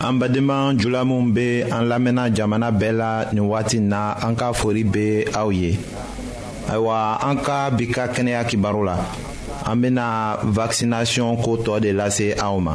an badenma jula minw be an lamɛnna jamana bɛɛ la nin wagati na an ka fori be aw ye ayiwa an ka bi ka kɛnɛya kibaru la an bena vakisinasiyɔn ko tɔɔ de lase aw ma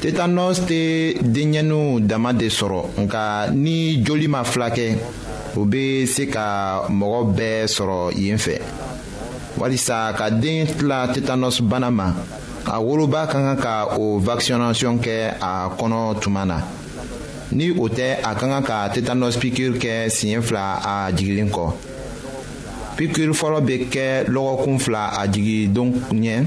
tetanɔs tɛ denɲɛninw dama de sɔrɔ nka ni joli ma fulakɛ o bɛ se ka mɔgɔ bɛɛ sɔrɔ yen fɛ walisa ka den tila tetanɔs bana ma a woloba ka kan ka o vaccination kɛ a kɔnɔ tuma na ni o tɛ a ka kan ka tetanɔs piqûre kɛ siɲɛ fila a jiginlen kɔ piqûre fɔlɔ bɛ kɛ lɔgɔkun fila a jigindon ɲɛ.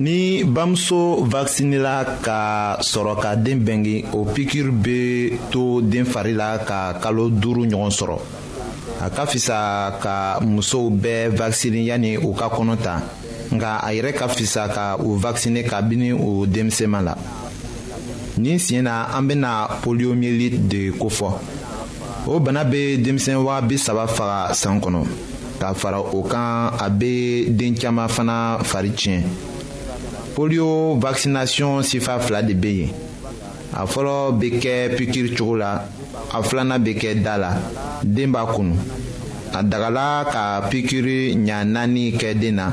ni bamuso vakisinela ka sɔrɔ ka den bɛnge o pikiri bɛ to den fari la ka kalo duuru ɲɔgɔn sɔrɔ a ka fisa ka musow bɛɛ vakisini yanni u ka kɔnɔ ta nka a yɛrɛ ka fisa ka u vakisine kabini u denmisɛnma la nin siɲɛ na an bɛna poliyomiyeliti de kofɔ o bana bɛ denmisɛn waa bi saba faga san kɔnɔ ka fara o kan a bɛ den caman fana fari tiɲɛ polio vaccination sifa fila de bɛ yen a fɔlɔ bɛ kɛ pikiri cogo la a filanan bɛ kɛ da la den b'a kunu a dagala ka pikiri ɲa naani kɛ den na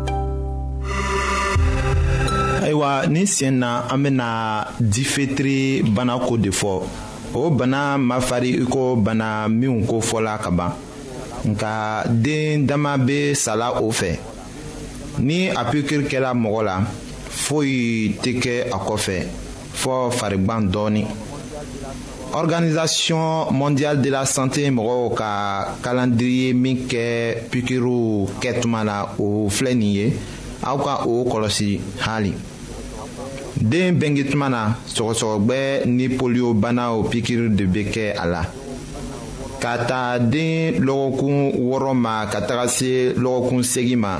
ayiwa nin sen na an bɛna difetiri bana ko de fɔ o bana ma fari iko bana minnu ko fɔla ka ban nka den dama bɛ sala o fɛ ni a pikiri kɛra mɔgɔ la foyi tɛ kɛ a kɔfɛ. fɔ farigban dɔɔnin organisation mondiale de la santé mɔgɔw ka calendrier min kɛ pikiriw kɛ tuma la o filɛ nin ye aw ka o kɔlɔsi hali den bɛnge tuma na sɔgɔsɔgɔgbɛ ni polio banaw pikiri de bɛ kɛ a la ka ta den lɔgɔkun wɔɔrɔ ma ka taga se lɔgɔkun seegin ma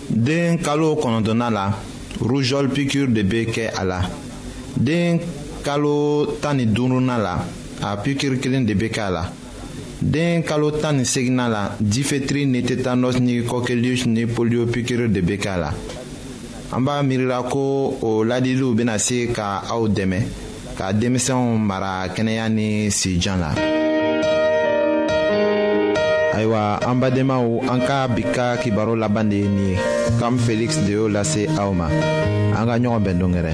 den kalo kɔnɔntɔnna la rujɔl pikir de bɛ kɛ a la den kalo tan ni duuruna la a pikiri kelen de bɛ kɛ a la den kalo tan ni seginna la difetiri ni tetanɔs ni kɔkɛlius ni polio pikiri de bɛ kɛ a la an b'a miirila ko o ladiliw bɛna se ka aw dɛmɛ ka denmisɛnw mara kɛnɛya ni sijan la ayiwa an badenmaw an ka bi ka kibaru laban de ye nin ye kam feliksi de y'o lase aw ma an ka ɲɔgɔn bɛn dongɛrɛ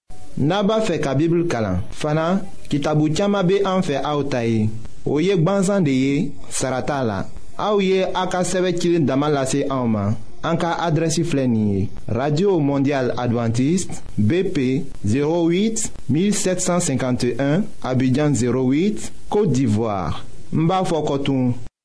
n'a b'a fɛ ka bibulu kalan fana kitabu caman bɛ an fɛ aw ta ye o ye gbansan de ye sara t'a la aw ye a ka sɛbɛn cilen dama lase anw ma an ka adrɛsi filɛ nin ye radio mondial adventiste bp 08 1751 abidjan 08 côte d'ivoire n b'a fɔ kɔtun.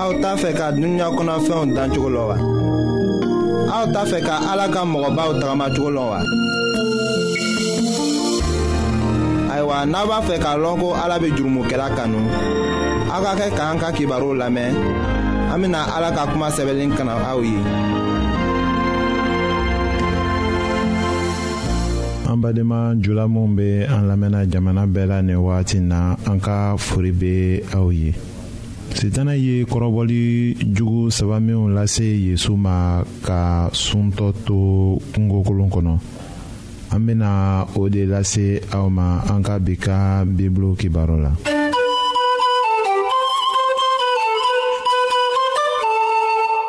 aw t'a fɛ ka dunuya kɔnɔfɛnw dan cogo la wa aw t'a fɛ ka ala ka mɔgɔbaw tagamacogo la wa ayiwa n'a b'a fɛ k'a lɔn ko ala bɛ jurumokɛla kanu aw ka kɛ k'an ka kibaru lamɛn an bɛna ala ka kuma sɛbɛnlen kana aw ye an badenma jula minw bɛ an lamɛnna jamana bɛɛ la nin wagati na an ka fori bɛ aw ye sitana ye kɔrɔbɔli jugu saba minw lase yezu ma ka suntɔ to kungokolon kɔnɔ an bɛna o de lase aw ma an ka bi ka bibulu kibaru la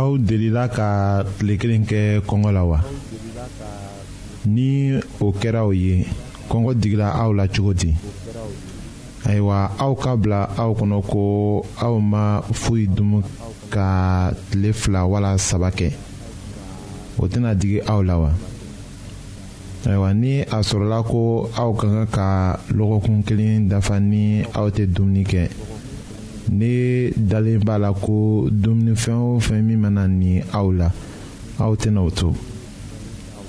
aw delila ka tile kelen kɛ kɔngɔ la wa ni o kɛra o ye kɔngɔ digila aw la cogo di ayiwa aw ka bila aw kɔnɔ ko aw ma foyi dumu ka tile fila wala saba kɛ o tɛna digi aw la wa ayiwa ni a sɔrɔla ko aw ka kan ka lɔgɔkun kelen dafa ni aw tɛ dumuni kɛ ne dalen b'a la ko dumunifɛn o fɛn min mana ni aw la aw tɛna o to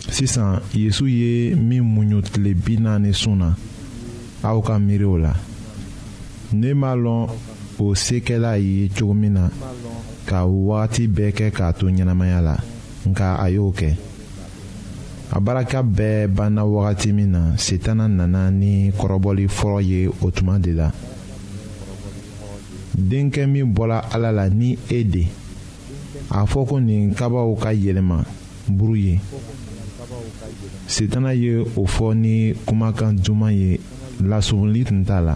sisan yesu ye min muɲu tile bi naani sun na aw ka miiri o la ne m'a lɔn o sekɛla ye cogo min na ka wagati bɛɛ kɛ k'a to ɲɛnamaya la nka a y'o kɛ a baraka bɛɛ banna wagati min na setana nana ni kɔrɔbɔli fɔlɔ ye o tuma de la denkɛ min bɔla ala la ni e de a fɔ ko nin kabaw ka yɛlɛma buru ye setana ye o fɔ ni kumakan duman ye lasumuli tun t'a la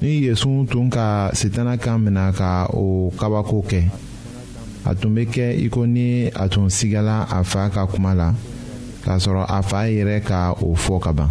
ni yesu tun ka sitana kan minɛ ka o kabako kɛ a tun bɛ kɛ i ko ni a tun sigala a fa ka kuma la k'a sɔrɔ a fa yɛrɛ ka o fɔ ka ban.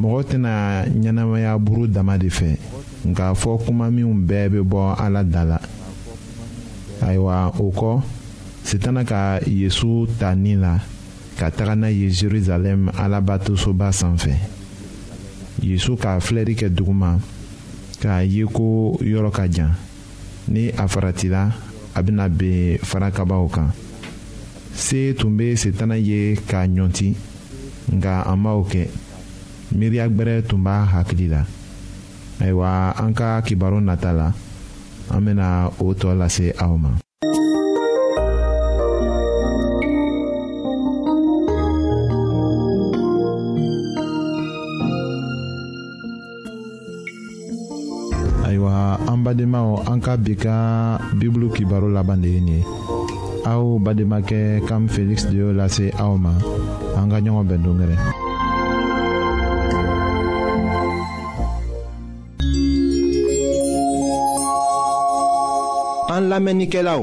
mɔgɔ tɛna ɲɛnamaya buru dama de fɛ nka fɔ kuma minnu bɛɛ bɛ bɔ ala da la ayiwa o kɔ sitana ka yesu ta ni la ka taga n'a ye jerusalem alabatosoba sanfɛ yesu ka filɛli kɛ duguma k'a ye ko yɔrɔ ka jan ni a faratila a bɛna ben farakabaw kan se tun bɛ setana ye k'a ɲɔnti nka a m'o kɛ miiriya gbɛrɛ tun b'a hakili la ayiwa an ka kibaru nata la an bɛna o tɔ lase aw ma. ayiwa an badenmaw an ka bi ka bibulu kibaro laban de ye nin ye aw bademakɛ kam feliksi de y'o lase aw ma an ka ɲɔgɔn bɛn dongɛrɛ an lamɛnnikɛlaw